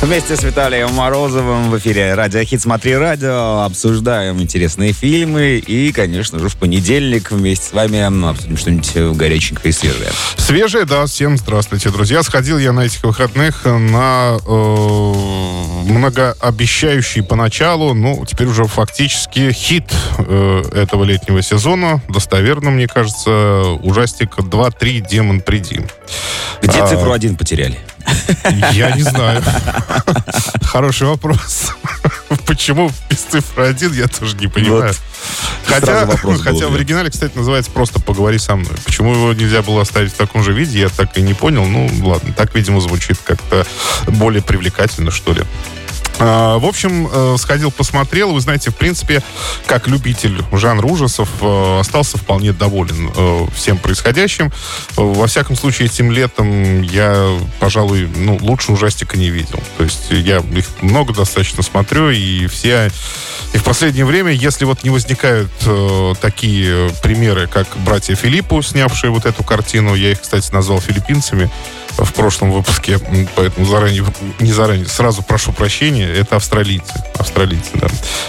Вместе с Виталием Морозовым в эфире «Радио Хит. Смотри радио». Обсуждаем интересные фильмы. И, конечно же, в понедельник вместе с вами обсудим что-нибудь горяченькое и свежее. Свежее, да. Всем здравствуйте, друзья. Сходил я на этих выходных на э, многообещающий поначалу, ну, теперь уже фактически хит э, этого летнего сезона. Достоверно, мне кажется, ужастик 2-3 «Демон, приди». Где а, цифру один потеряли? Я не знаю. Хороший вопрос. Почему без цифры один, я тоже не понимаю. Хотя, хотя в оригинале, кстати, называется просто «Поговори со мной». Почему его нельзя было оставить в таком же виде, я так и не понял. Ну, ладно, так, видимо, звучит как-то более привлекательно, что ли. А, в общем, э, сходил, посмотрел. Вы знаете, в принципе, как любитель жанра ужасов, э, остался вполне доволен э, всем происходящим. Во всяком случае, этим летом я, пожалуй, ну, лучше ужастика не видел. То есть я их много достаточно смотрю, и все... И в последнее время, если вот не возникают такие примеры, как братья Филиппу, снявшие вот эту картину, я их, кстати, назвал филиппинцами, в прошлом выпуске, поэтому заранее, не заранее, сразу прошу прощения, это австралийцы. Австралийцы, да.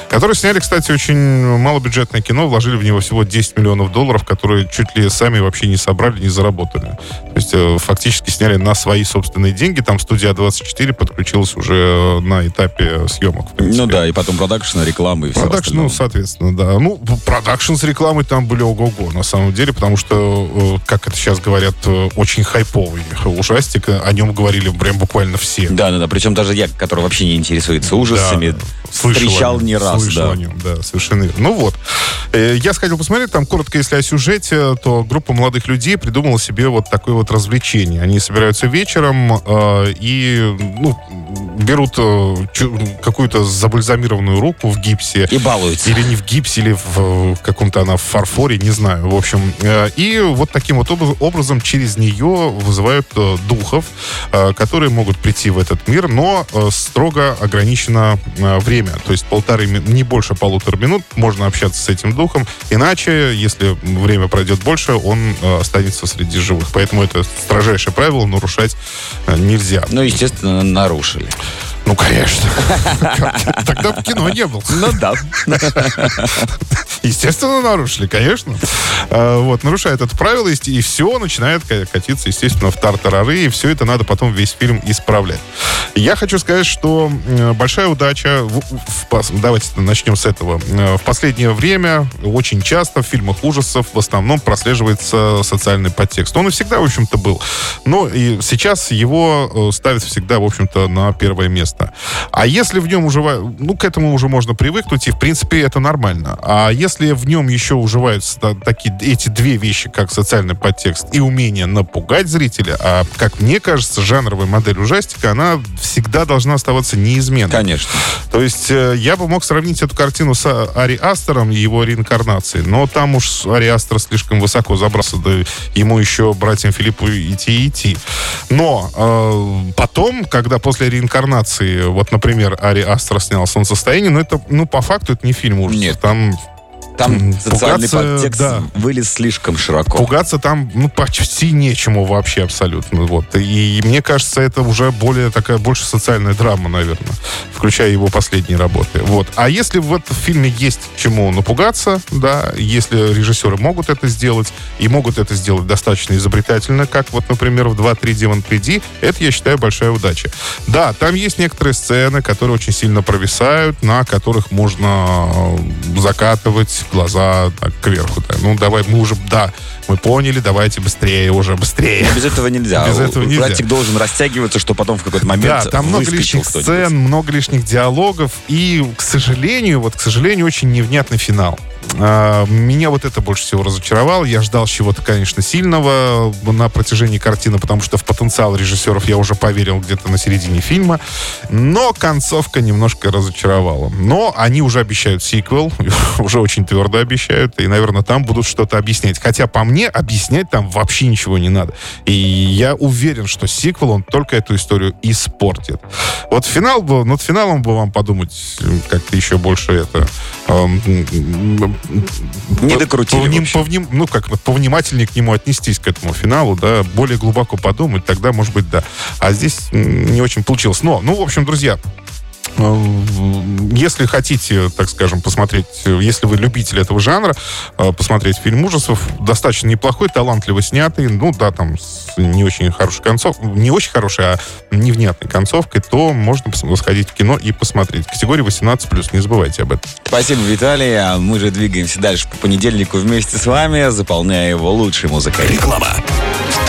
Которые сняли, кстати, очень малобюджетное кино, вложили в него всего 10 миллионов долларов, которые чуть ли сами вообще не собрали, не заработали. То есть э, фактически сняли на свои собственные деньги. Там студия A24 подключилась уже на этапе съемок. Ну да, и потом продакшн, реклама и все Продакшн, ну, соответственно, да. Ну, продакшн с рекламой там были ого-го, на самом деле, потому что, э, как это сейчас говорят, э, очень хайповый уже ужастик, о нем говорили прям буквально все. Да, да, да. Причем даже я, который вообще не интересуется ужасами, да, встречал не раз. Слышал да. о нем, да, совершенно верно. Ну вот. Э, я сходил посмотреть, там коротко, если о сюжете, то группа молодых людей придумала себе вот такое вот развлечение. Они собираются вечером э, и, ну, берут э, какую-то забальзамированную руку в гипсе. И балуются. Или не в гипсе, или в каком-то она в фарфоре, не знаю. В общем, э, и вот таким вот образом через нее вызывают э, духов, которые могут прийти в этот мир, но строго ограничено время. То есть полторы, не больше полутора минут можно общаться с этим духом. Иначе, если время пройдет больше, он останется среди живых. Поэтому это строжайшее правило нарушать нельзя. Ну, естественно, нарушили. Ну, конечно. Тогда в кино не был. Ну да. Естественно, нарушили, конечно. А, вот, нарушает это правило, и все начинает катиться, естественно, в тартарары, и все это надо потом весь фильм исправлять. Я хочу сказать, что большая удача, давайте начнем с этого. В последнее время очень часто в фильмах ужасов в основном прослеживается социальный подтекст. Он и всегда, в общем-то, был. Но и сейчас его э, ставят всегда, в общем-то, на первое место. А если в нем уживают, ну, к этому уже можно привыкнуть, и, в принципе, это нормально. А если в нем еще уживаются да, такие, эти две вещи, как социальный подтекст и умение напугать зрителя, а, как мне кажется, жанровая модель ужастика, она всегда должна оставаться неизменной. Конечно. То есть э, я бы мог сравнить эту картину с Ари Астером и его реинкарнацией, но там уж Ари Астер слишком высоко забрался, да ему еще братьям Филиппу идти и идти. Но э, потом, когда после реинкарнации, вот, например, Ари Астер снял «Солнцестояние», ну, это, ну, по факту это не фильм ужасов. Нет. Там там социальный Пугаться, подтекст да. вылез слишком широко. Пугаться там, ну, почти нечему вообще абсолютно. Вот. И мне кажется, это уже более такая, больше социальная драма, наверное, включая его последние работы. Вот. А если в этом фильме есть чему напугаться, да, если режиссеры могут это сделать, и могут это сделать достаточно изобретательно, как вот, например, в 2-3 Демон Приди, это, я считаю, большая удача. Да, там есть некоторые сцены, которые очень сильно провисают, на которых можно закатывать глаза так кверху. Так. Ну, давай, мы уже, да, мы поняли, давайте быстрее, уже быстрее. без этого нельзя. Без этого нельзя. Братик должен растягиваться, что потом в какой-то момент Да, там много лишних сцен, много лишних диалогов, и, к сожалению, вот, к сожалению, очень невнятный финал. А, меня вот это больше всего разочаровало. Я ждал чего-то, конечно, сильного на протяжении картины, потому что в потенциал режиссеров я уже поверил где-то на середине фильма. Но концовка немножко разочаровала. Но они уже обещают сиквел, уже очень твердо обещают, и, наверное, там будут что-то объяснять. Хотя по мне объяснять там вообще ничего не надо. И я уверен, что сиквел, он только эту историю испортит. Вот финал был, над финалом бы вам подумать как-то еще больше это не докрутили. По, по, ну, как повнимательнее к нему отнестись к этому финалу, да, более глубоко подумать, тогда, может быть, да. А здесь не очень получилось. Но, ну, в общем, друзья, если хотите, так скажем, посмотреть, если вы любитель этого жанра, э, посмотреть фильм ужасов, достаточно неплохой, талантливо снятый, ну да, там с не очень хорошей концовкой, не очень хорошей, а невнятной концовкой, то можно сходить в кино и посмотреть. Категория 18+, не забывайте об этом. Спасибо, Виталий. А мы же двигаемся дальше по понедельнику вместе с вами, заполняя его лучшей музыкой. Реклама